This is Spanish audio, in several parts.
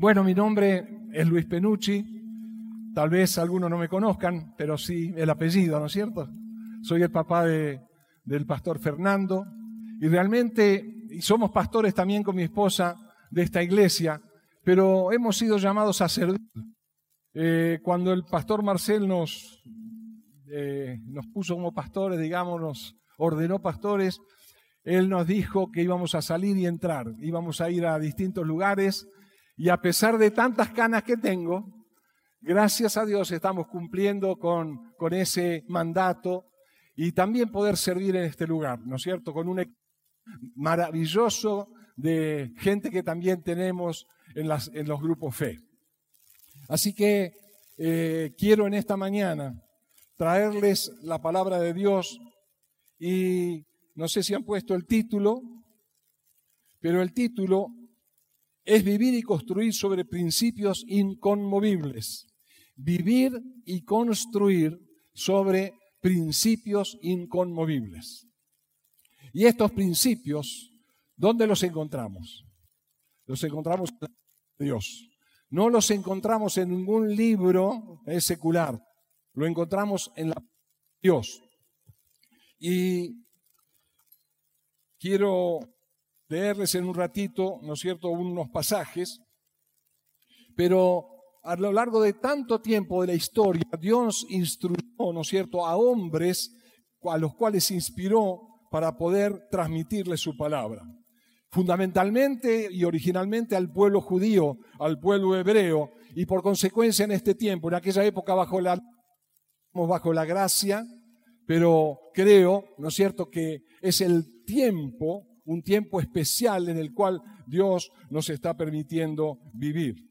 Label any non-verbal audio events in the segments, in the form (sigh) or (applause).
Bueno, mi nombre es Luis Penucci. Tal vez algunos no me conozcan, pero sí el apellido, ¿no es cierto? Soy el papá de, del pastor Fernando y realmente, somos pastores también con mi esposa de esta iglesia, pero hemos sido llamados a servir. Eh, cuando el pastor Marcel nos, eh, nos puso como pastores, digamos, nos ordenó pastores, él nos dijo que íbamos a salir y entrar, íbamos a ir a distintos lugares y a pesar de tantas canas que tengo, gracias a Dios estamos cumpliendo con, con ese mandato y también poder servir en este lugar, ¿no es cierto? Con un maravilloso de gente que también tenemos en, las, en los grupos fe. Así que eh, quiero en esta mañana traerles la palabra de Dios y no sé si han puesto el título, pero el título es vivir y construir sobre principios inconmovibles. Vivir y construir sobre principios inconmovibles. Y estos principios, ¿dónde los encontramos? Los encontramos en Dios. No los encontramos en ningún libro secular. Lo encontramos en la Dios. Y quiero leerles en un ratito, ¿no es cierto?, unos pasajes, pero a lo largo de tanto tiempo de la historia, Dios instruyó, ¿no es cierto?, a hombres a los cuales inspiró para poder transmitirles su palabra. Fundamentalmente y originalmente al pueblo judío, al pueblo hebreo, y por consecuencia en este tiempo, en aquella época bajo la, bajo la gracia, pero creo, ¿no es cierto?, que es el tiempo un tiempo especial en el cual Dios nos está permitiendo vivir.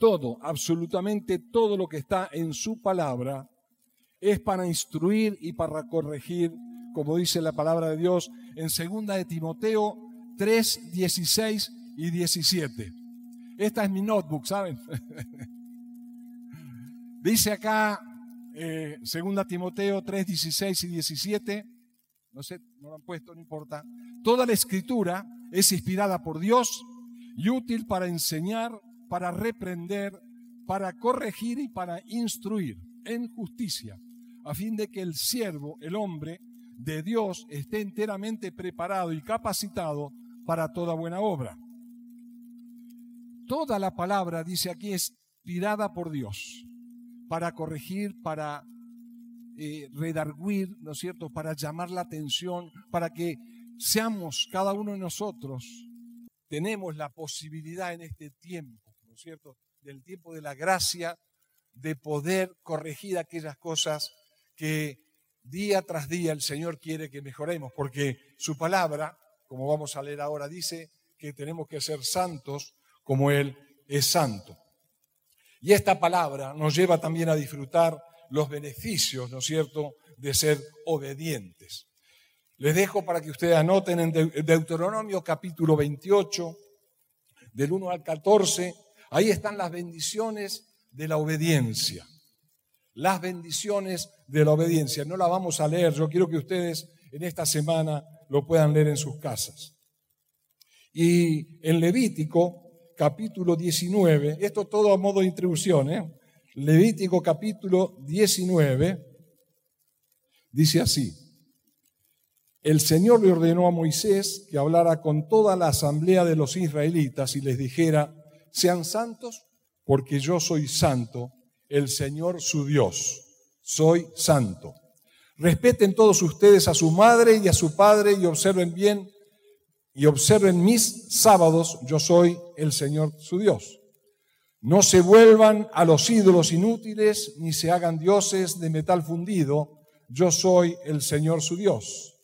Todo, absolutamente todo lo que está en su palabra es para instruir y para corregir, como dice la palabra de Dios en 2 de Timoteo 3, 16 y 17. Esta es mi notebook, ¿saben? (laughs) dice acá eh, 2 Timoteo 3, 16 y 17 no sé, no lo han puesto, no importa. Toda la escritura es inspirada por Dios y útil para enseñar, para reprender, para corregir y para instruir en justicia, a fin de que el siervo, el hombre de Dios, esté enteramente preparado y capacitado para toda buena obra. Toda la palabra, dice aquí, es inspirada por Dios para corregir, para eh, redarguir, ¿no es cierto?, para llamar la atención, para que seamos cada uno de nosotros, tenemos la posibilidad en este tiempo, ¿no es cierto?, del tiempo de la gracia, de poder corregir aquellas cosas que día tras día el Señor quiere que mejoremos, porque su palabra, como vamos a leer ahora, dice que tenemos que ser santos como Él es santo. Y esta palabra nos lleva también a disfrutar los beneficios, ¿no es cierto?, de ser obedientes. Les dejo para que ustedes anoten en Deuteronomio capítulo 28, del 1 al 14, ahí están las bendiciones de la obediencia. Las bendiciones de la obediencia. No la vamos a leer, yo quiero que ustedes en esta semana lo puedan leer en sus casas. Y en Levítico capítulo 19, esto todo a modo de introducción, ¿eh? Levítico capítulo 19 dice así. El Señor le ordenó a Moisés que hablara con toda la asamblea de los israelitas y les dijera, sean santos porque yo soy santo, el Señor su Dios, soy santo. Respeten todos ustedes a su madre y a su padre y observen bien y observen mis sábados, yo soy el Señor su Dios. No se vuelvan a los ídolos inútiles, ni se hagan dioses de metal fundido. Yo soy el Señor su Dios.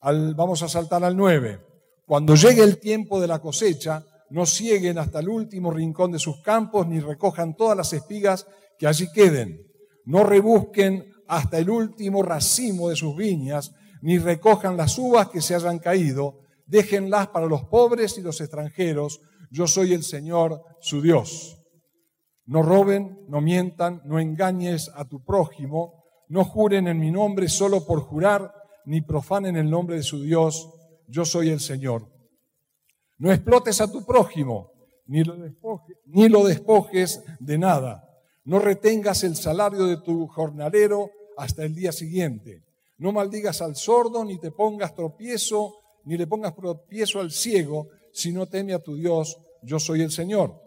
vamos a saltar al 9. Cuando llegue el tiempo de la cosecha, no cieguen hasta el último rincón de sus campos, ni recojan todas las espigas que allí queden. No rebusquen hasta el último racimo de sus viñas, ni recojan las uvas que se hayan caído. Déjenlas para los pobres y los extranjeros yo soy el Señor su Dios. No roben, no mientan, no engañes a tu prójimo, no juren en mi nombre solo por jurar, ni profanen el nombre de su Dios. Yo soy el Señor. No explotes a tu prójimo, ni lo, despojes, de nada. No retengas el salario de tu jornalero hasta el día siguiente. No maldigas al sordo, ni te pongas tropiezo, ni le pongas tropiezo al ciego, si no teme a tu Dios, yo soy el Señor.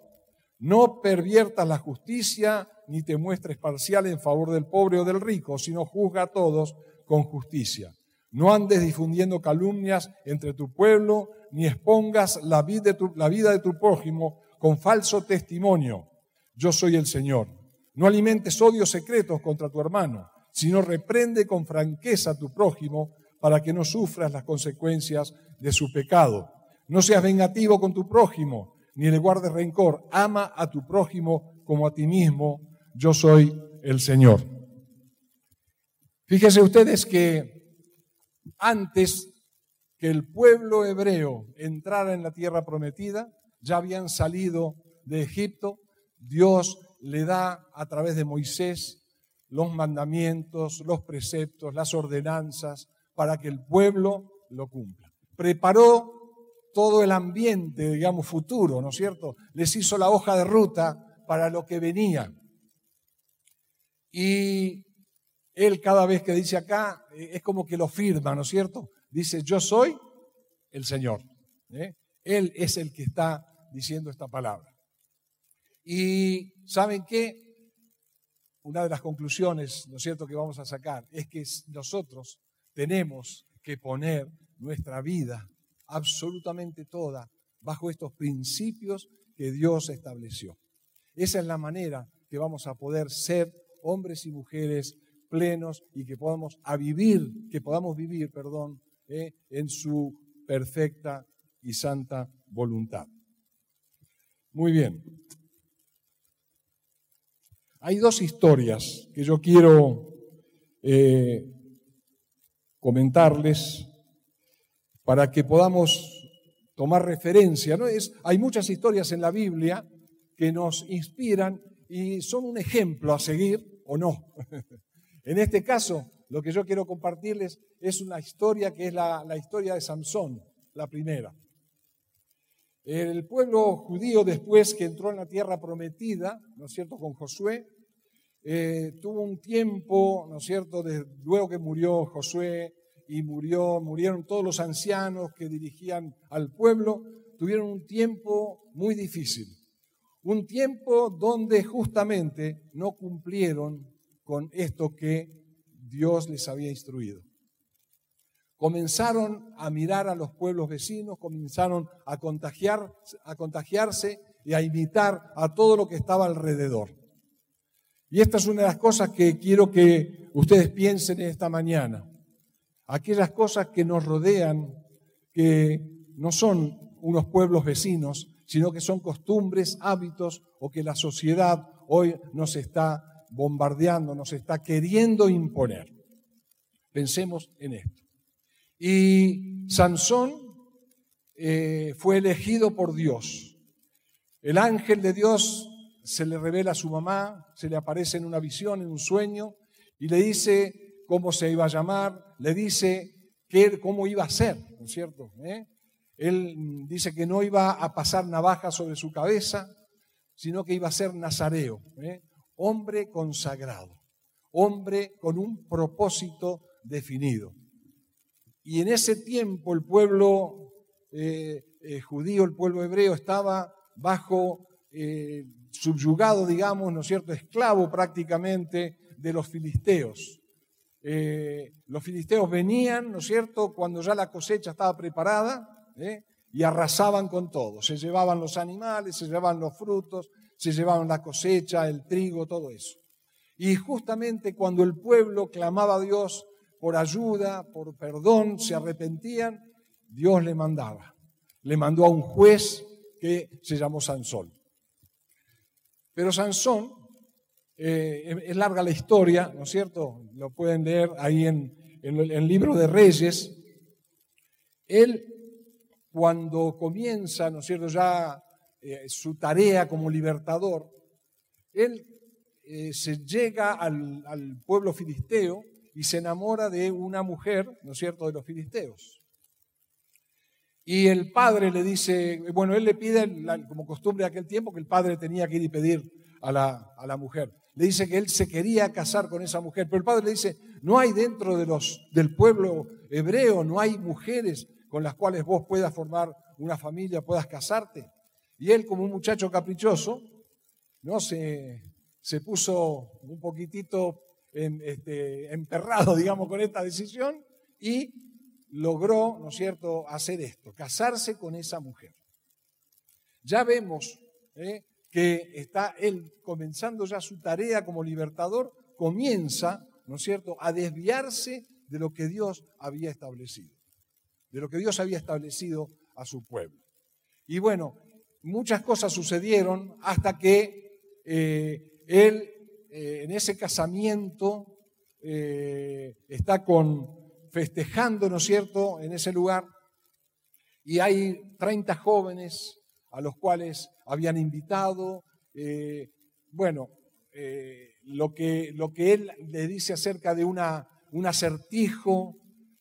No perviertas la justicia, ni te muestres parcial en favor del pobre o del rico, sino juzga a todos con justicia. No andes difundiendo calumnias entre tu pueblo, ni expongas la vida de tu, la vida de tu prójimo con falso testimonio. Yo soy el Señor. No alimentes odios secretos contra tu hermano, sino reprende con franqueza a tu prójimo para que no sufras las consecuencias de su pecado. No seas vengativo con tu prójimo, ni le guardes rencor. Ama a tu prójimo como a ti mismo. Yo soy el Señor. Fíjense ustedes que antes que el pueblo hebreo entrara en la tierra prometida, ya habían salido de Egipto, Dios le da a través de Moisés los mandamientos, los preceptos, las ordenanzas, para que el pueblo lo cumpla. Preparó todo el ambiente, digamos, futuro, ¿no es cierto? Les hizo la hoja de ruta para lo que venía. Y él cada vez que dice acá, eh, es como que lo firma, ¿no es cierto? Dice, yo soy el Señor. ¿eh? Él es el que está diciendo esta palabra. Y ¿saben qué? Una de las conclusiones, ¿no es cierto?, que vamos a sacar es que nosotros tenemos que poner nuestra vida absolutamente toda bajo estos principios que Dios estableció. Esa es la manera que vamos a poder ser hombres y mujeres plenos y que podamos a vivir, que podamos vivir, perdón, eh, en su perfecta y santa voluntad. Muy bien. Hay dos historias que yo quiero eh, comentarles para que podamos tomar referencia. ¿no? Es, hay muchas historias en la Biblia que nos inspiran y son un ejemplo a seguir o no. (laughs) en este caso, lo que yo quiero compartirles es una historia que es la, historia de Samson, la primera. El pueblo judío, después que entró en la tierra prometida, ¿no es cierto?, con Josué, eh, tuvo un tiempo, ¿no es cierto?, luego que murió Josué y murió, murieron todos los ancianos que dirigían al pueblo, tuvieron un tiempo muy difícil. Un tiempo donde justamente no cumplieron con esto que Dios les había instruido. Comenzaron a mirar a los pueblos vecinos, comenzaron a, contagiar, a contagiarse y a imitar a todo lo que estaba alrededor. Y esta es una de las cosas que quiero que ustedes piensen esta mañana. Aquellas cosas que nos rodean, que no son unos pueblos vecinos, sino que son costumbres, hábitos o que la sociedad hoy nos está bombardeando, nos está queriendo imponer. Pensemos en esto. Y Sansón eh, fue elegido por Dios. El ángel de Dios se le revela a su mamá, se le aparece en una visión, en un sueño, y le dice cómo se iba a llamar, le dice qué, cómo iba a ser, ¿no es cierto? ¿Eh? Él dice que no iba a pasar navaja sobre su cabeza, sino que iba a ser nazareo. ¿eh? hombre consagrado, hombre con un propósito definido. Y en ese tiempo el pueblo eh, judío, el pueblo hebreo, estaba bajo, subyugado, digamos, ¿no es cierto?, esclavo prácticamente de los filisteos. Los filisteos venían, ¿no es cierto?, cuando ya la cosecha estaba preparada y arrasaban con todo. Se llevaban los animales, se llevaban los frutos, se llevaban la cosecha, el trigo, todo eso. Y justamente cuando el pueblo clamaba a Dios por ayuda, por perdón, se arrepentían, Dios le mandaba. Le mandó a un juez que se llamó Sansón. Pero Sansón, eh, es larga la historia, ¿no es cierto? Lo pueden leer ahí en, el libro de Reyes. Él, cuando comienza, ¿no es cierto?, ya eh, su tarea como libertador, él eh, se llega al, pueblo filisteo y se enamora de una mujer, ¿no es cierto?, de los filisteos. Y el padre le dice, bueno, él le pide, como costumbre de aquel tiempo, que el padre tenía que ir y pedir a la, a la mujer. Le dice que él se quería casar con esa mujer, pero el padre le dice, no hay dentro de los, del pueblo hebreo, no hay mujeres con las cuales vos puedas formar una familia, puedas casarte. Y él, como un muchacho caprichoso, ¿no? se, se puso un poquitito este, emperrado, digamos, con esta decisión y logró, ¿no es cierto?, hacer esto, casarse con esa mujer. Ya vemos ¿eh? Que está él comenzando ya su tarea como libertador, comienza, ¿no es cierto?, a desviarse de lo que Dios había establecido, de lo que Dios había establecido a su pueblo. Y bueno, muchas cosas sucedieron hasta que eh, él eh, en ese casamiento eh, está con festejando, ¿no es cierto?, en ese lugar. Y hay 30 jóvenes a los cuales habían invitado. bueno, lo, que, lo que él le dice acerca de una, un acertijo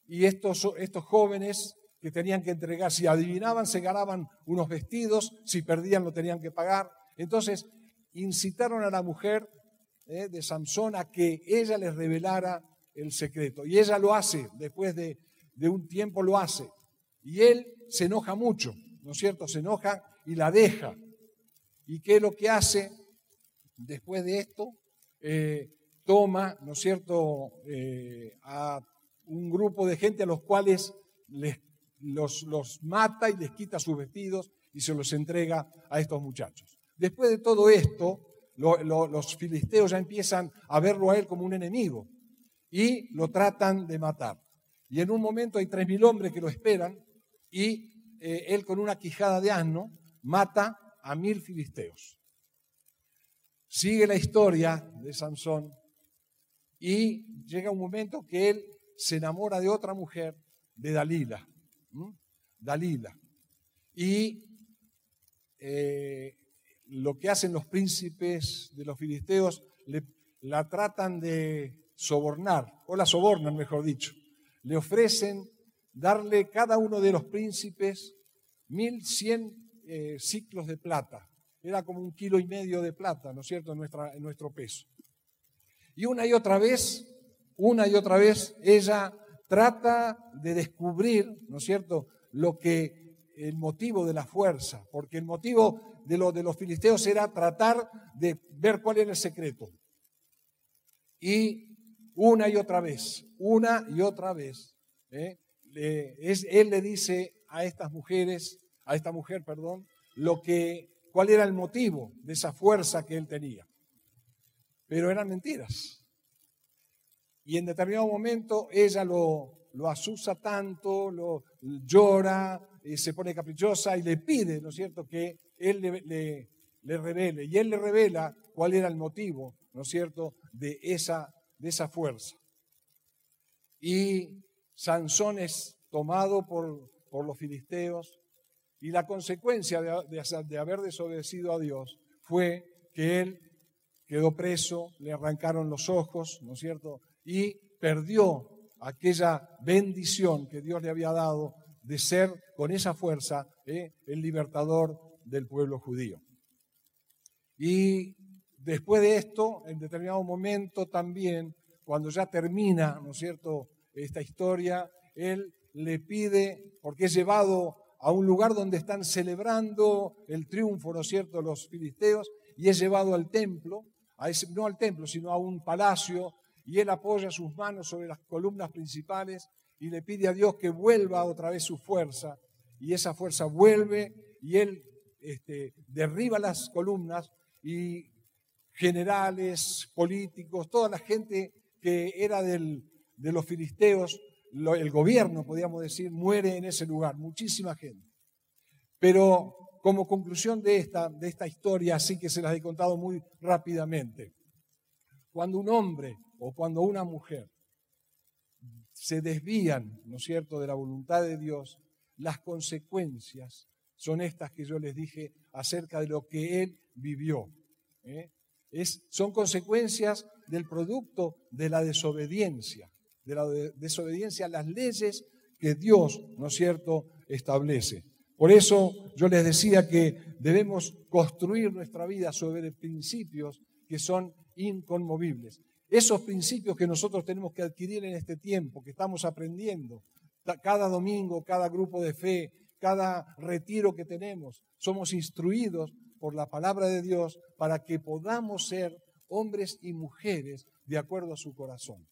y estos, estos jóvenes que tenían que entregar. Si adivinaban, se ganaban unos vestidos, si perdían, lo tenían que pagar. Entonces, incitaron a la mujer eh, de Samson a que ella les revelara el secreto. Y ella lo hace, después de, de un tiempo lo hace. Y él se enoja mucho, ¿no es cierto? Se enoja y la deja. ¿Y qué es lo que hace después de esto? Eh, toma, ¿no es cierto?, eh, a un grupo de gente a los cuales les los, mata y les quita sus vestidos y se los entrega a estos muchachos. Después de todo esto, los filisteos ya empiezan a verlo a él como un enemigo y lo tratan de matar. Y en un momento hay tres mil hombres que lo esperan y eh, él con una quijada de asno mata a mil filisteos. Sigue la historia de Sansón y llega un momento que él se enamora de otra mujer, de Dalila. Dalila. Y eh, lo que hacen los príncipes de los filisteos, la tratan de sobornar, o la sobornan, mejor dicho. Le ofrecen darle cada uno de los príncipes mil cien eh, ciclos de plata. Era como un kilo y medio de plata, ¿no es cierto?, en, nuestra, en nuestro peso. Y una y otra vez, una y otra vez, ella trata de descubrir, ¿no es cierto?, lo que el motivo de la fuerza, porque el motivo de, lo, de los filisteos era tratar de ver cuál era el secreto. Y una y otra vez, una y otra vez, ¿eh? él le dice a estas mujeres, a esta mujer, perdón, lo que, cuál era el motivo de esa fuerza que él tenía. Pero eran mentiras. Y en determinado momento ella lo, lo asusa tanto, lo llora, eh, se pone caprichosa y le pide, ¿no es cierto?, que él le, le, revele. Y él le revela cuál era el motivo, ¿no es cierto?, de esa, de esa fuerza. Y Sansón es tomado por, por los filisteos y la consecuencia de, haber desobedecido a Dios fue que él quedó preso, le arrancaron los ojos, ¿no es cierto? y perdió aquella bendición que Dios le había dado de ser con esa fuerza eh, el libertador del pueblo judío. Y después de esto, en determinado momento también, cuando ya termina, ¿no es cierto?, esta historia, él le pide, porque es llevado a un lugar donde están celebrando el triunfo, ¿no es cierto?, los filisteos, y es llevado al templo, no al templo, sino a un palacio y él apoya sus manos sobre las columnas principales y le pide a Dios que vuelva otra vez su fuerza. Y esa fuerza vuelve y él este, derriba las columnas y generales, políticos, toda la gente que era de los filisteos, el gobierno, podríamos decir, muere en ese lugar, muchísima gente. Pero como conclusión de esta, de esta historia, así que se las he contado muy rápidamente, cuando un hombre o cuando una mujer se desvían, ¿no es cierto?, de la voluntad de Dios, las consecuencias son estas que yo les dije acerca de lo que él vivió. ¿eh? Son consecuencias del producto de la desobediencia, de la desobediencia a las leyes que Dios, ¿no es cierto?, establece. Por eso yo les decía que debemos construir nuestra vida sobre principios que son inconmovibles. Esos principios que nosotros tenemos que adquirir en este tiempo, que estamos aprendiendo, cada domingo, cada grupo de fe, cada retiro que tenemos, somos instruidos por la palabra de Dios para que podamos ser hombres y mujeres de acuerdo a su corazón.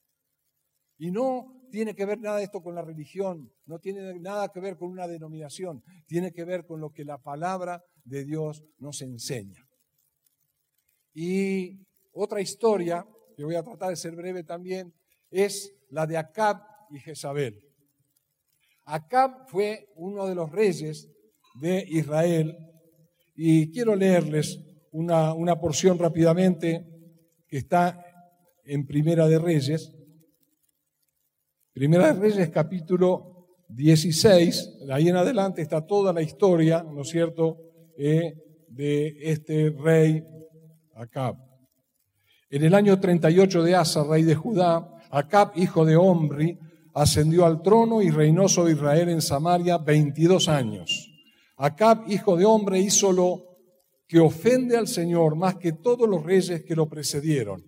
Y no tiene que ver nada esto con la religión, no tiene nada que ver con una denominación, tiene que ver con lo que la palabra de Dios nos enseña. Y otra historia, que voy a tratar de ser breve también, es la de Acab y Jezabel. Acab fue uno de los reyes de Israel y quiero leerles una, una porción rápidamente que está en Primera de Reyes. Primera de Reyes capítulo 16, de ahí en adelante está toda la historia, ¿no es cierto?, eh, de este rey Acab. En el año 38 de Asa, rey de Judá, Acab, hijo de Omri, ascendió al trono y reinó sobre Israel en Samaria 22 años. Acab, hijo de hombre, hizo lo que ofende al Señor más que todos los reyes que lo precedieron,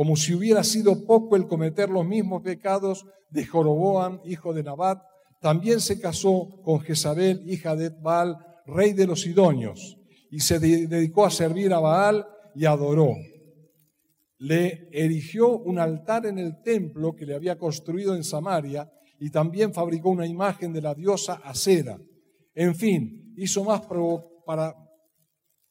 como si hubiera sido poco el cometer los mismos pecados de Joroboam, hijo de Nabat, también se casó con Jezabel, hija de Baal, rey de los Sidonios, y se dedicó a servir a Baal y adoró le erigió un altar en el templo que le había construido en Samaria y también fabricó una imagen de la diosa Acera. En fin, hizo más, para,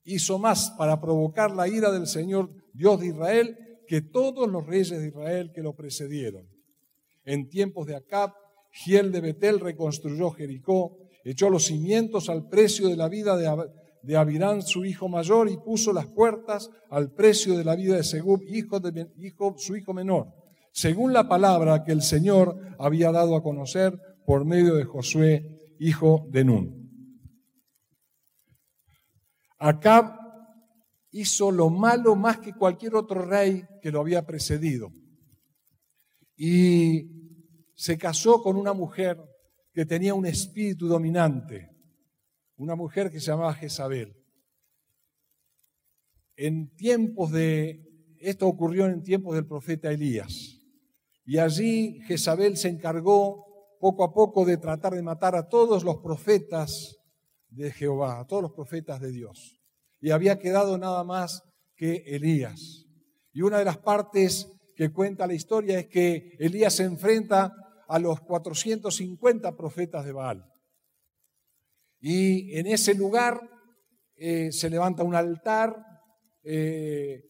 hizo más para provocar la ira del Señor Dios de Israel que todos los reyes de Israel que lo precedieron. En tiempos de Acab, Giel de Betel reconstruyó Jericó, echó los cimientos al precio de la vida de, Abirán, su hijo mayor, y puso las puertas al precio de la vida de Segub, hijo de su hijo menor, según la palabra que el Señor había dado a conocer por medio de Josué, hijo de Nun. Acab hizo lo malo más que cualquier otro rey que lo había precedido. Y se casó con una mujer que tenía un espíritu dominante una mujer que se llamaba Jezabel. En tiempos de, esto ocurrió en tiempos del profeta Elías. Y allí Jezabel se encargó poco a poco de tratar de matar a todos los profetas de Jehová, a todos los profetas de Dios. Y había quedado nada más que Elías. Y una de las partes que cuenta la historia es que Elías se enfrenta a los 450 profetas de Baal. Y en ese lugar eh, se levanta un altar, eh,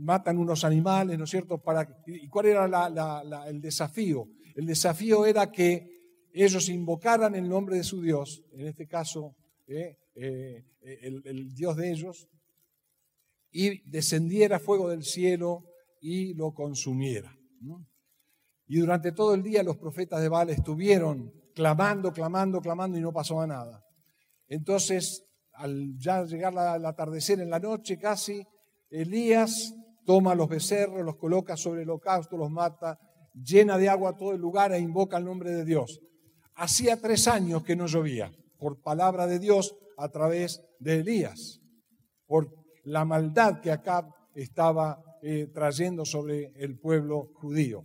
matan unos animales, ¿no es cierto? Para, ¿Y cuál era el desafío? El desafío era que ellos invocaran el nombre de su Dios, en este caso eh, el, Dios de ellos, y descendiera fuego del cielo y lo consumiera. Y durante todo el día los profetas de Baal estuvieron clamando, clamando, clamando y no pasaba nada. Entonces, al ya llegar al atardecer en la noche casi, Elías toma los becerros, los coloca sobre el holocausto, los mata, llena de agua todo el lugar e invoca el nombre de Dios. Hacía tres años que no llovía, por palabra de Dios a través de Elías, por la maldad que Acab estaba eh, trayendo sobre el pueblo judío.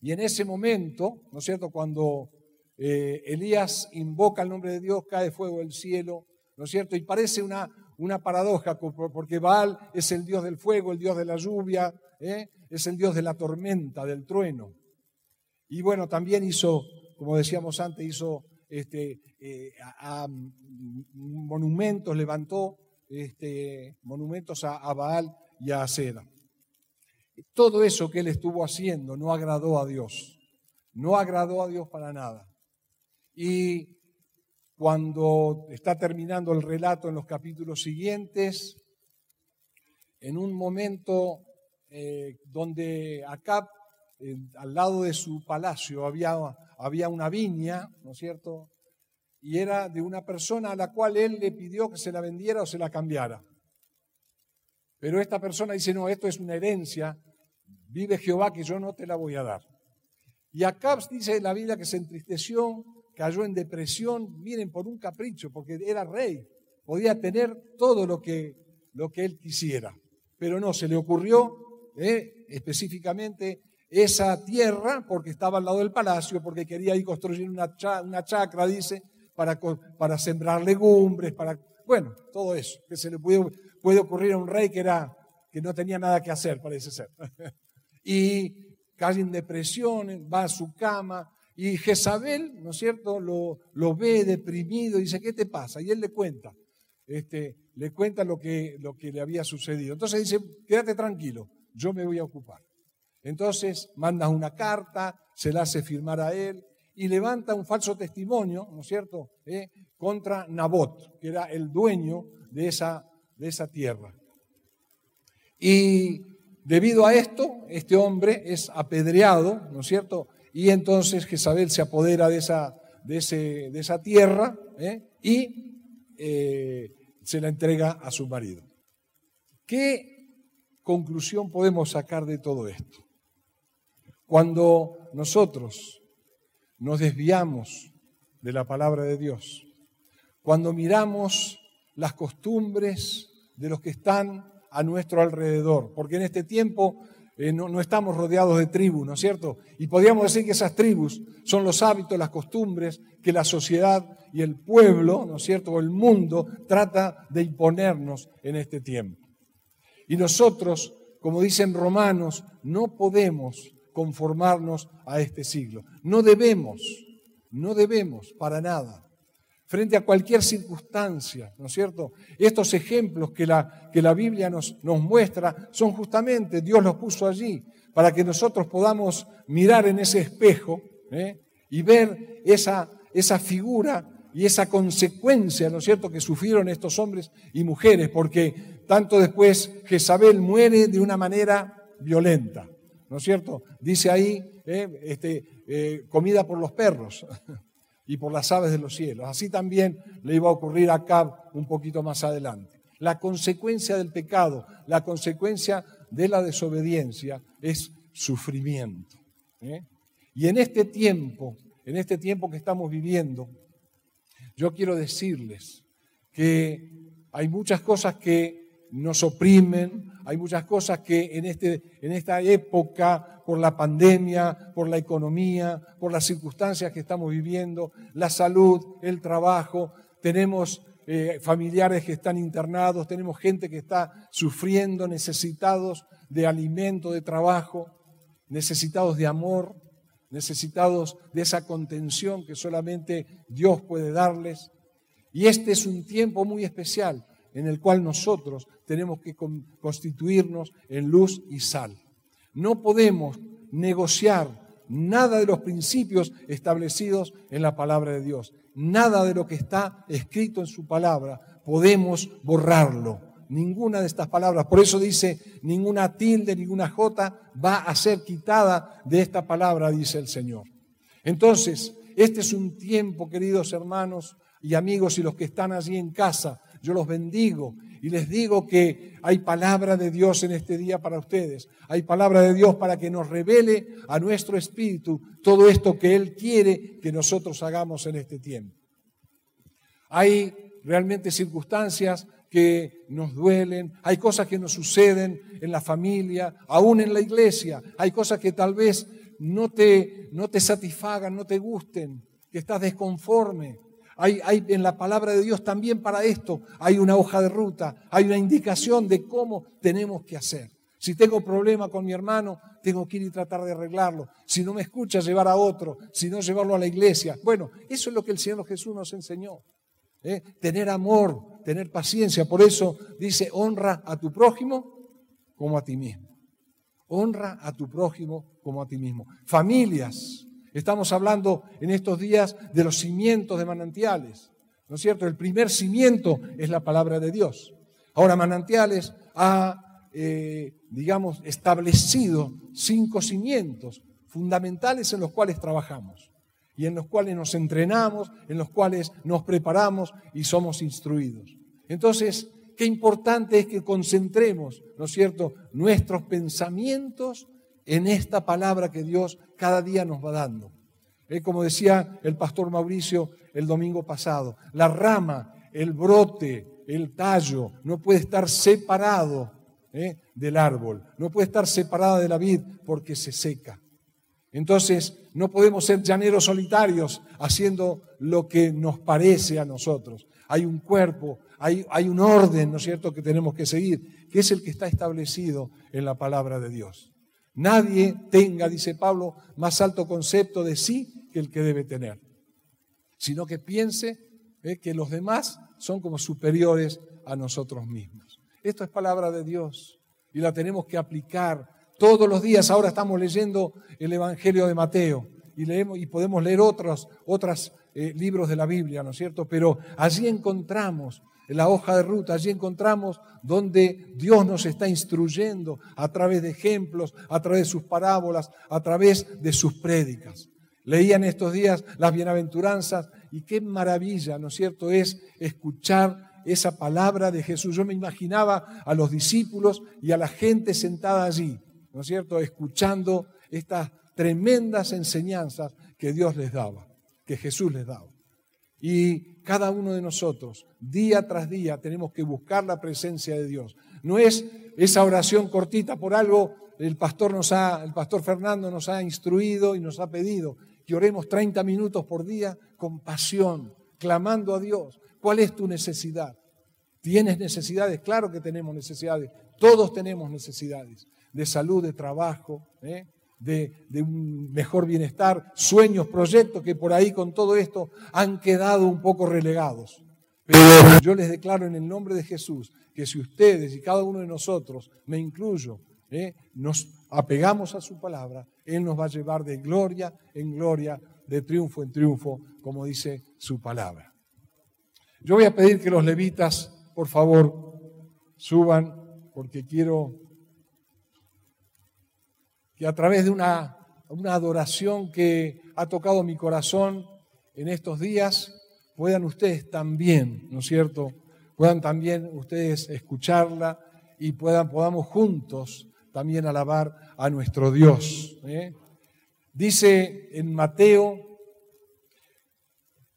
Y en ese momento, ¿no es cierto?, cuando eh, Elías invoca el nombre de Dios, cae fuego del cielo, ¿no es cierto? Y parece una, una paradoja, porque Baal es el Dios del fuego, el Dios de la lluvia, ¿eh? es el Dios de la tormenta, del trueno. Y bueno, también hizo, como decíamos antes, hizo este, eh, monumentos, levantó este, monumentos a, a Baal y a Acera. Todo eso que él estuvo haciendo no agradó a Dios, no agradó a Dios para nada. Y cuando está terminando el relato en los capítulos siguientes, en un momento eh, donde al lado de su palacio, había, había una viña, ¿no es cierto? Y era de una persona a la cual él le pidió que se la vendiera o se la cambiara. Pero esta persona dice, no, esto es una herencia, vive Jehová que yo no te la voy a dar. Y Acab dice en la Biblia que se entristeció, cayó en depresión, miren, por un capricho, porque era rey, podía tener todo lo que, lo que él quisiera. Pero no, se le ocurrió eh, específicamente esa tierra porque estaba al lado del palacio, porque quería ir construir una, una chacra, dice, para, para sembrar legumbres, para, bueno, todo eso, que se le puede, puede ocurrir a un rey que, era, que no tenía nada que hacer, parece ser. (laughs) y cae en depresión, va a su cama, y Jezabel, ¿no es cierto?, lo, lo ve deprimido y dice, ¿qué te pasa? Y él le cuenta, este, le cuenta lo que, lo que le había sucedido. Entonces dice, quédate tranquilo, yo me voy a ocupar. Entonces manda una carta, se la hace firmar a él y levanta un falso testimonio, ¿no es cierto?, ¿Eh? contra Nabot, que era el dueño de esa, de esa tierra. Y debido a esto, este hombre es apedreado, ¿no es cierto? Y entonces Jezabel se apodera de esa, de ese, de esa tierra ¿eh? y eh, se la entrega a su marido. ¿Qué conclusión podemos sacar de todo esto? Cuando nosotros nos desviamos de la palabra de Dios, cuando miramos las costumbres de los que están a nuestro alrededor, porque en este tiempo eh, no, estamos rodeados de tribus, ¿no es cierto? Y podríamos decir que esas tribus son los hábitos, las costumbres que la sociedad y el pueblo, ¿no es cierto?, o el mundo trata de imponernos en este tiempo. Y nosotros, como dicen romanos, no podemos conformarnos a este siglo. No debemos, no debemos para nada, frente a cualquier circunstancia, ¿no es cierto? Estos ejemplos que la, que la Biblia nos, nos muestra son justamente, Dios los puso allí, para que nosotros podamos mirar en ese espejo ¿eh? y ver esa, esa figura y esa consecuencia, ¿no es cierto?, que sufrieron estos hombres y mujeres, porque tanto después Jezabel muere de una manera violenta. ¿No es cierto? Dice ahí, eh, este, eh, comida por los perros (laughs) y por las aves de los cielos. Así también le iba a ocurrir a Cab un poquito más adelante. La consecuencia del pecado, la consecuencia de la desobediencia es sufrimiento. ¿eh? Y en este tiempo, en este tiempo que estamos viviendo, yo quiero decirles que hay muchas cosas que nos oprimen, hay muchas cosas que en, este, en esta época, por la pandemia, por la economía, por las circunstancias que estamos viviendo, la salud, el trabajo, tenemos eh, familiares que están internados, tenemos gente que está sufriendo, necesitados de alimento, de trabajo, necesitados de amor, necesitados de esa contención que solamente Dios puede darles. Y este es un tiempo muy especial en el cual nosotros tenemos que constituirnos en luz y sal. No podemos negociar nada de los principios establecidos en la palabra de Dios. Nada de lo que está escrito en su palabra podemos borrarlo. Ninguna de estas palabras. Por eso dice, ninguna tilde, ninguna jota va a ser quitada de esta palabra, dice el Señor. Entonces, este es un tiempo, queridos hermanos y amigos y los que están allí en casa, yo los bendigo y les digo que hay palabra de Dios en este día para ustedes. Hay palabra de Dios para que nos revele a nuestro espíritu todo esto que Él quiere que nosotros hagamos en este tiempo. Hay realmente circunstancias que nos duelen, hay cosas que nos suceden en la familia, aún en la iglesia, hay cosas que tal vez no te, no te satisfagan, no te gusten, que estás desconforme, hay, en la palabra de Dios también para esto hay una hoja de ruta, hay una indicación de cómo tenemos que hacer. Si tengo problema con mi hermano, tengo que ir y tratar de arreglarlo. Si no me escucha, llevar a otro. Si no, llevarlo a la iglesia. Bueno, eso es lo que el Señor Jesús nos enseñó. ¿eh? Tener amor, tener paciencia. Por eso dice, honra a tu prójimo como a ti mismo. Honra a tu prójimo como a ti mismo. Familias, Estamos hablando en estos días de los cimientos de manantiales. ¿No es cierto? El primer cimiento es la palabra de Dios. Ahora, manantiales ha, eh, digamos, establecido cinco cimientos fundamentales en los cuales trabajamos y en los cuales nos entrenamos, en los cuales nos preparamos y somos instruidos. Entonces, qué importante es que concentremos, ¿no es cierto?, nuestros pensamientos en esta palabra que Dios cada día nos va dando. Eh, como decía el pastor Mauricio el domingo pasado, la rama, el brote, el tallo no puede estar separado eh, del árbol, no puede estar separada de la vid porque se seca. Entonces, no podemos ser llaneros solitarios haciendo lo que nos parece a nosotros. Hay un cuerpo, hay, hay, un orden, ¿no es cierto?, que tenemos que seguir, que es el que está establecido en la palabra de Dios. Nadie tenga, dice Pablo, más alto concepto de sí que el que debe tener, sino que piense ¿eh? que los demás son como superiores a nosotros mismos. Esto es palabra de Dios y la tenemos que aplicar todos los días. Ahora estamos leyendo el Evangelio de Mateo y, leemos, y podemos leer otros, eh, libros de la Biblia, ¿no es cierto? Pero allí encontramos en la hoja de ruta, allí encontramos donde Dios nos está instruyendo a través de ejemplos, a través de sus parábolas, a través de sus prédicas. Leía en estos días las bienaventuranzas y qué maravilla, ¿no es cierto?, es escuchar esa palabra de Jesús. Yo me imaginaba a los discípulos y a la gente sentada allí, ¿no es cierto?, escuchando estas tremendas enseñanzas que Dios les daba, que Jesús les daba. Y cada uno de nosotros, día tras día, tenemos que buscar la presencia de Dios. No es esa oración cortita por algo, el pastor nos ha, el pastor Fernando nos ha instruido y nos ha pedido que oremos 30 minutos por día con pasión, clamando a Dios. ¿Cuál es tu necesidad? ¿Tienes necesidades? Claro que tenemos necesidades. Todos tenemos necesidades de salud, de trabajo, ¿eh? De, un mejor bienestar, sueños, proyectos que por ahí con todo esto han quedado un poco relegados. Pero yo les declaro en el nombre de Jesús que si ustedes y cada uno de nosotros, me incluyo, ¿eh? nos apegamos a su palabra, Él nos va a llevar de gloria en gloria, de triunfo en triunfo, como dice su palabra. Yo voy a pedir que los levitas, por favor, suban, porque quiero que a través de una, una adoración que ha tocado mi corazón en estos días, puedan ustedes también, ¿no es cierto? Puedan también ustedes escucharla y puedan, podamos juntos también alabar a nuestro Dios. ¿eh? Dice en Mateo,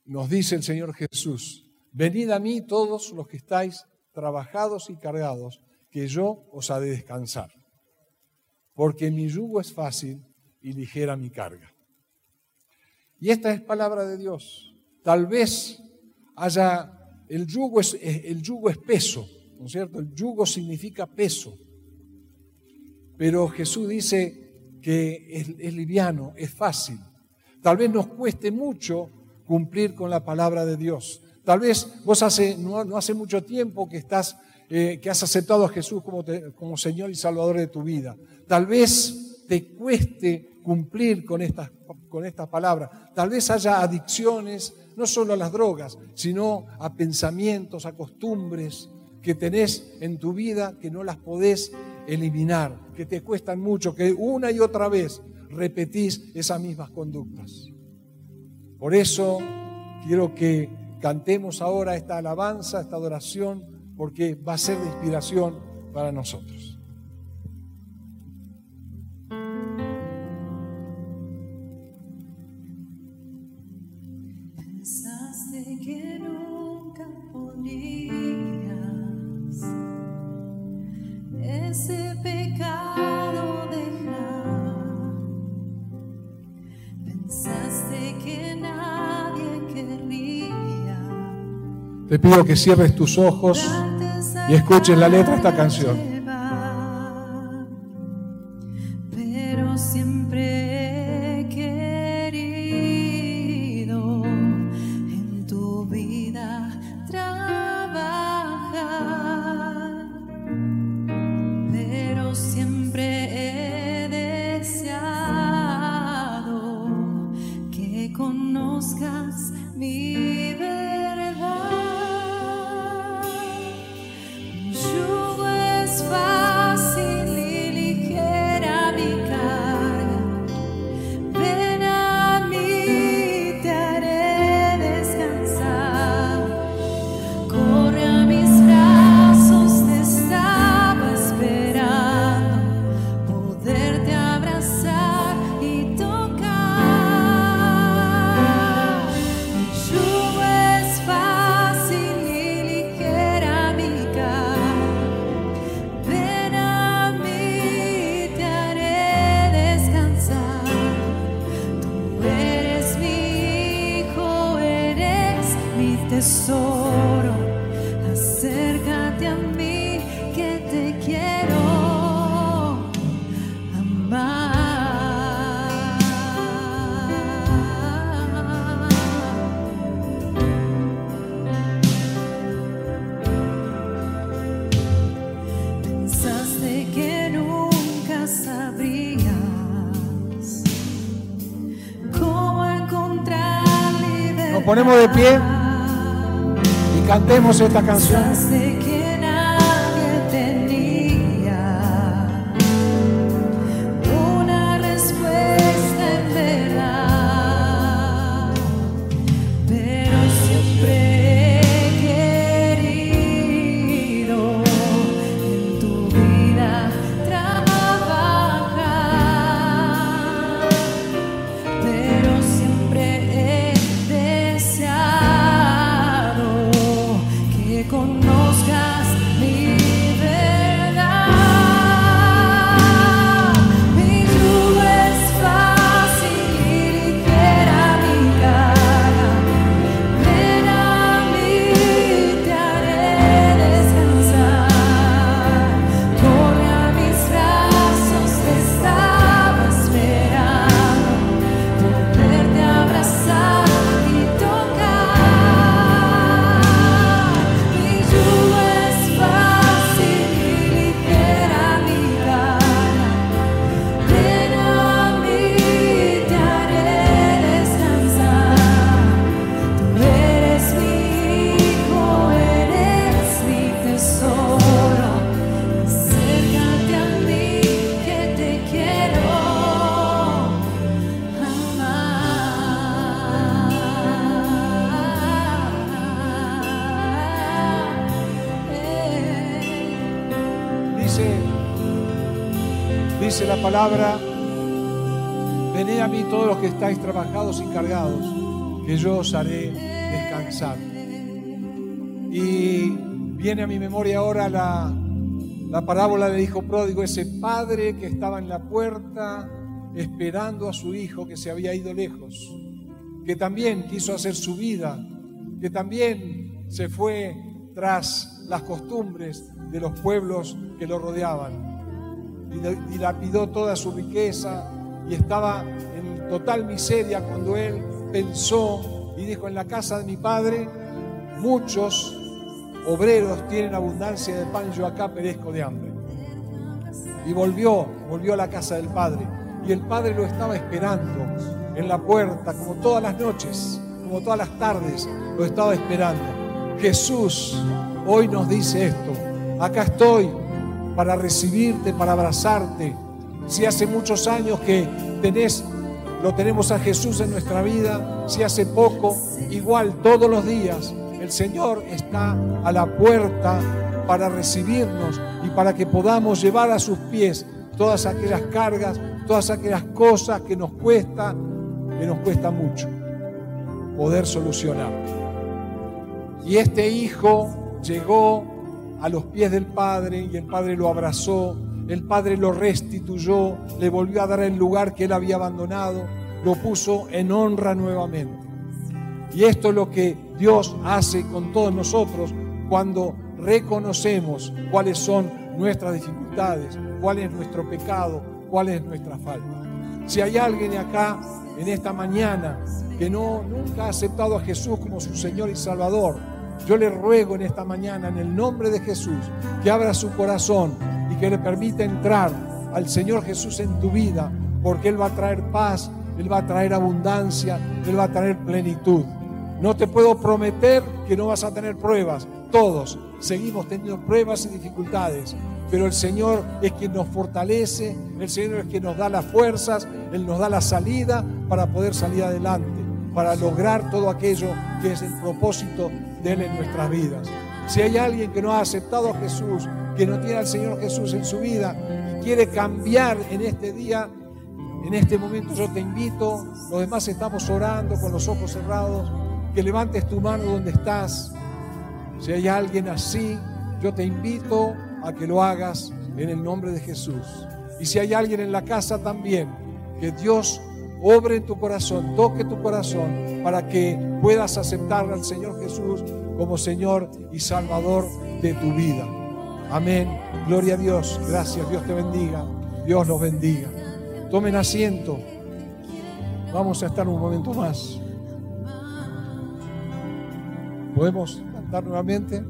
nos dice el Señor Jesús, venid a mí todos los que estáis trabajados y cargados, que yo os ha de descansar. Porque mi yugo es fácil y ligera mi carga. Y esta es palabra de Dios. Tal vez haya, el yugo es, el yugo es peso, ¿no es cierto? El yugo significa peso. Pero Jesús dice que es, liviano, es fácil. Tal vez nos cueste mucho cumplir con la palabra de Dios. Tal vez vos hace, no, hace mucho tiempo que, estás, eh, que has aceptado a Jesús como, como Señor y Salvador de tu vida. Tal vez te cueste cumplir con estas, con estas palabras. Tal vez haya adicciones, no solo a las drogas, sino a pensamientos, a costumbres que tenés en tu vida que no las podés eliminar, que te cuestan mucho, que una y otra vez repetís esas mismas conductas. Por eso quiero que cantemos ahora esta alabanza, esta adoración, porque va a ser de inspiración para nosotros. Pido que cierres tus ojos y escuches la letra de esta canción. Cantemos esta canción. Todos los que estáis trabajados y cargados, que yo os haré descansar. Y viene a mi memoria ahora la, la parábola del hijo pródigo, ese padre que estaba en la puerta esperando a su hijo que se había ido lejos, que también quiso hacer su vida, que también se fue tras las costumbres de los pueblos que lo rodeaban. Y dilapidó toda su riqueza y estaba total miseria cuando él pensó y dijo, en la casa de mi padre muchos obreros tienen abundancia de pan, yo acá perezco de hambre. Y volvió, volvió a la casa del padre. Y el padre lo estaba esperando en la puerta, como todas las noches, como todas las tardes, lo estaba esperando. Jesús hoy nos dice esto. Acá estoy para recibirte, para abrazarte. Si hace muchos años que tenés, lo tenemos a Jesús en nuestra vida, si hace poco, igual todos los días, el Señor está a la puerta para recibirnos y para que podamos llevar a sus pies todas aquellas cargas, todas aquellas cosas que nos cuesta, que nos cuesta mucho poder solucionar. Y este hijo llegó a los pies del Padre y el Padre lo abrazó, el Padre lo restituyó, le volvió a dar el lugar que él había abandonado, lo puso en honra nuevamente. Y esto es lo que Dios hace con todos nosotros cuando reconocemos cuáles son nuestras dificultades, cuál es nuestro pecado, cuál es nuestra falta. Si hay alguien acá en esta mañana que no nunca ha aceptado a Jesús como su Señor y Salvador, yo le ruego en esta mañana en el nombre de Jesús que abra su corazón y que le permita entrar al Señor Jesús en tu vida, porque Él va a traer paz, Él va a traer abundancia, Él va a traer plenitud. No te puedo prometer que no vas a tener pruebas. Todos seguimos teniendo pruebas y dificultades. Pero el Señor es quien nos fortalece, el Señor es quien nos da las fuerzas, Él nos da la salida para poder salir adelante, para lograr todo aquello que es el propósito Él en nuestras vidas. Si hay alguien que no ha aceptado a Jesús, que no tiene al Señor Jesús en su vida y quiere cambiar en este día, en este momento yo te invito, los demás estamos orando con los ojos cerrados, que levantes tu mano donde estás. Si hay alguien así, yo te invito a que lo hagas en el nombre de Jesús. Y si hay alguien en la casa también, que Dios obre en tu corazón, toque tu corazón para que puedas aceptar al Señor Jesús como Señor y Salvador de tu vida. Amén. Gloria a Dios. Gracias. Dios te bendiga. Dios los bendiga. Tomen asiento. Vamos a estar un momento más. ¿Podemos cantar nuevamente?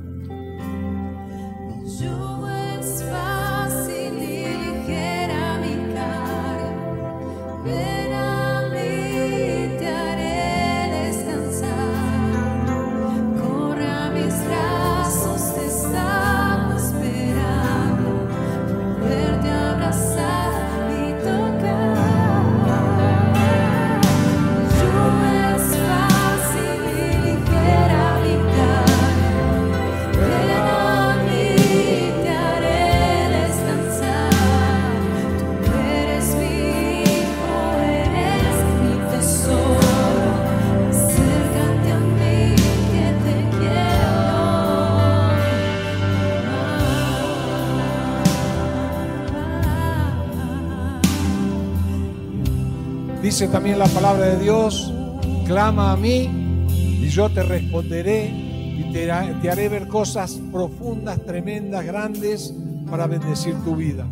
Dice también la palabra de Dios, clama a mí y yo te responderé y te, ha- te haré ver cosas profundas, tremendas, grandes para bendecir tu vida.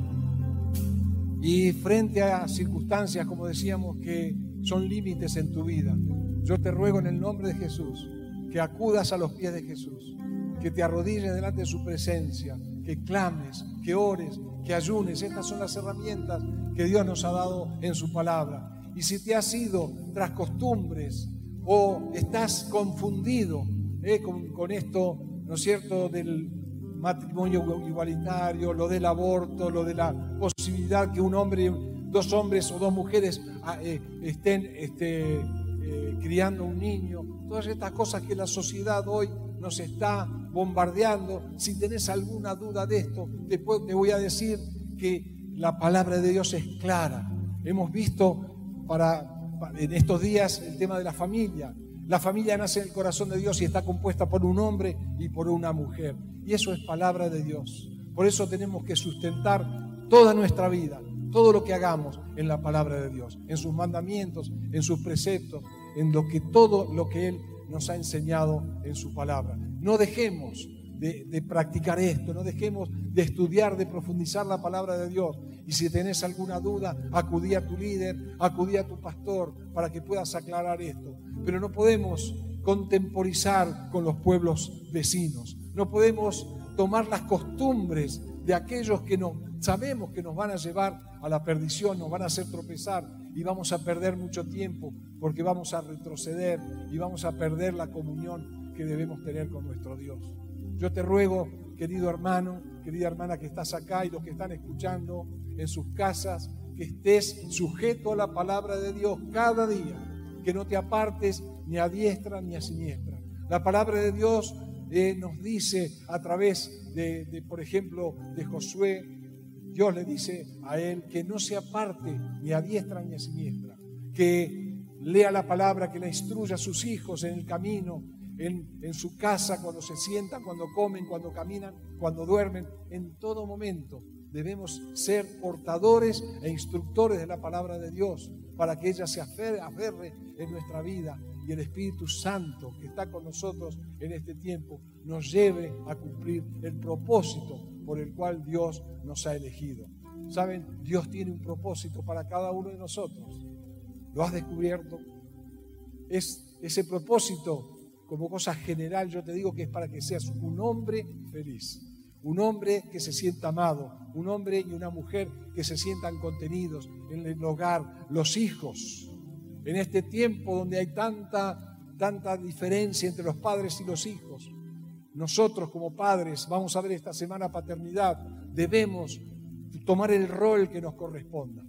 Y frente a circunstancias, como decíamos, que son límites en tu vida, yo te ruego en el nombre de Jesús que acudas a los pies de Jesús, que te arrodilles delante de su presencia, que clames, que ores, que ayunes. Estas son las herramientas que Dios nos ha dado en su palabra. Y si te has ido tras costumbres o estás confundido eh, con, esto, ¿no es cierto?, del matrimonio igualitario, lo del aborto, lo de la posibilidad que un hombre, dos hombres o dos mujeres ah, eh, estén este, eh, criando un niño, todas estas cosas que la sociedad hoy nos está bombardeando. Si tenés alguna duda de esto, después te voy a decir que la palabra de Dios es clara. Hemos visto para, en estos días el tema de la familia. La familia nace en el corazón de Dios y está compuesta por un hombre y por una mujer. Y eso es palabra de Dios. Por eso tenemos que sustentar toda nuestra vida, todo lo que hagamos en la palabra de Dios, en sus mandamientos, en sus preceptos, en lo que todo lo que Él nos ha enseñado en su palabra. No dejemos de, practicar esto, no dejemos de estudiar, de profundizar la palabra de Dios. Y si tenés alguna duda, acudí a tu líder, acudí a tu pastor para que puedas aclarar esto. Pero no podemos contemporizar con los pueblos vecinos. No podemos tomar las costumbres de aquellos que no, sabemos que nos van a llevar a la perdición, nos van a hacer tropezar y vamos a perder mucho tiempo porque vamos a retroceder y vamos a perder la comunión que debemos tener con nuestro Dios. Yo te ruego, querido hermano, querida hermana que estás acá y los que están escuchando en sus casas, que estés sujeto a la palabra de Dios cada día, que no te apartes ni a diestra ni a siniestra. La palabra de Dios eh, nos dice a través de, de, por ejemplo, de Josué, Dios le dice a él que no se aparte ni a diestra ni a siniestra, que lea la palabra, que la instruya a sus hijos en el camino, en, su casa, cuando se sientan, cuando comen, cuando caminan, cuando duermen, en todo momento. Debemos ser portadores e instructores de la palabra de Dios para que ella se aferre, aferre en nuestra vida y el Espíritu Santo que está con nosotros en este tiempo nos lleve a cumplir el propósito por el cual Dios nos ha elegido. Saben, Dios tiene un propósito para cada uno de nosotros. ¿Lo has descubierto? Es ese propósito como cosa general, yo te digo que es para que seas un hombre feliz, un hombre que se sienta amado, un hombre y una mujer que se sientan contenidos en el hogar, los hijos. En este tiempo donde hay tanta, tanta diferencia entre los padres y los hijos, nosotros como padres, vamos a ver esta semana paternidad, debemos tomar el rol que nos corresponda.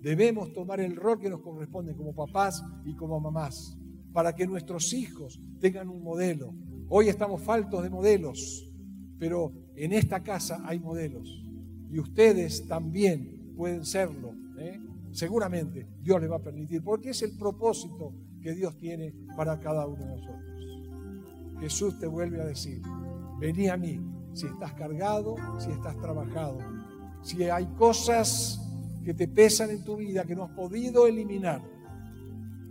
Debemos tomar el rol que nos corresponde como papás y como mamás para que nuestros hijos tengan un modelo. Hoy estamos faltos de modelos, pero en esta casa hay modelos y ustedes también pueden serlo. ¿eh? Seguramente Dios les va a permitir, porque es el propósito que Dios tiene para cada uno de nosotros. Jesús te vuelve a decir, vení a mí si estás cargado, si estás trabajado, si hay cosas que te pesan en tu vida que no has podido eliminar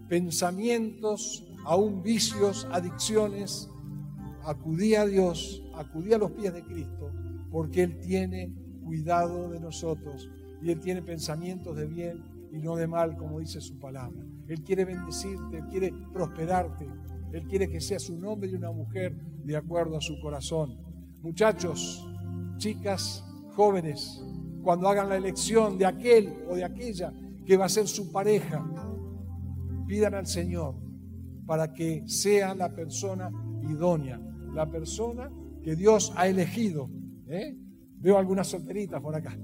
pensamientos, aún vicios, adicciones, acudí a Dios, acudí a los pies de Cristo, porque Él tiene cuidado de nosotros y Él tiene pensamientos de bien y no de mal, como dice su palabra. Él quiere bendecirte, Él quiere prosperarte, Él quiere que seas un hombre y una mujer de acuerdo a su corazón. Muchachos, chicas, jóvenes, cuando hagan la elección de aquel o de aquella que va a ser su pareja, pidan al Señor para que sea la persona idónea, la persona que Dios ha elegido. ¿eh? Veo algunas solteritas por acá.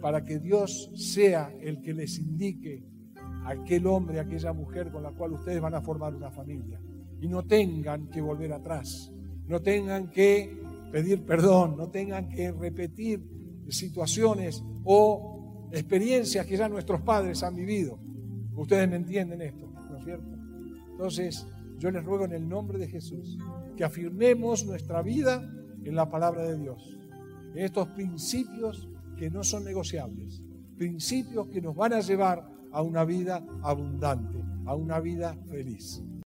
Para que Dios sea el que les indique aquel hombre, aquella mujer con la cual ustedes van a formar una familia. Y no tengan que volver atrás, no tengan que pedir perdón, no tengan que repetir situaciones o experiencias que ya nuestros padres han vivido. Ustedes me entienden esto, ¿no es cierto? Entonces, yo les ruego en el nombre de Jesús que afirmemos nuestra vida en la palabra de Dios, en estos principios que no son negociables, principios que nos van a llevar a una vida abundante, a una vida feliz.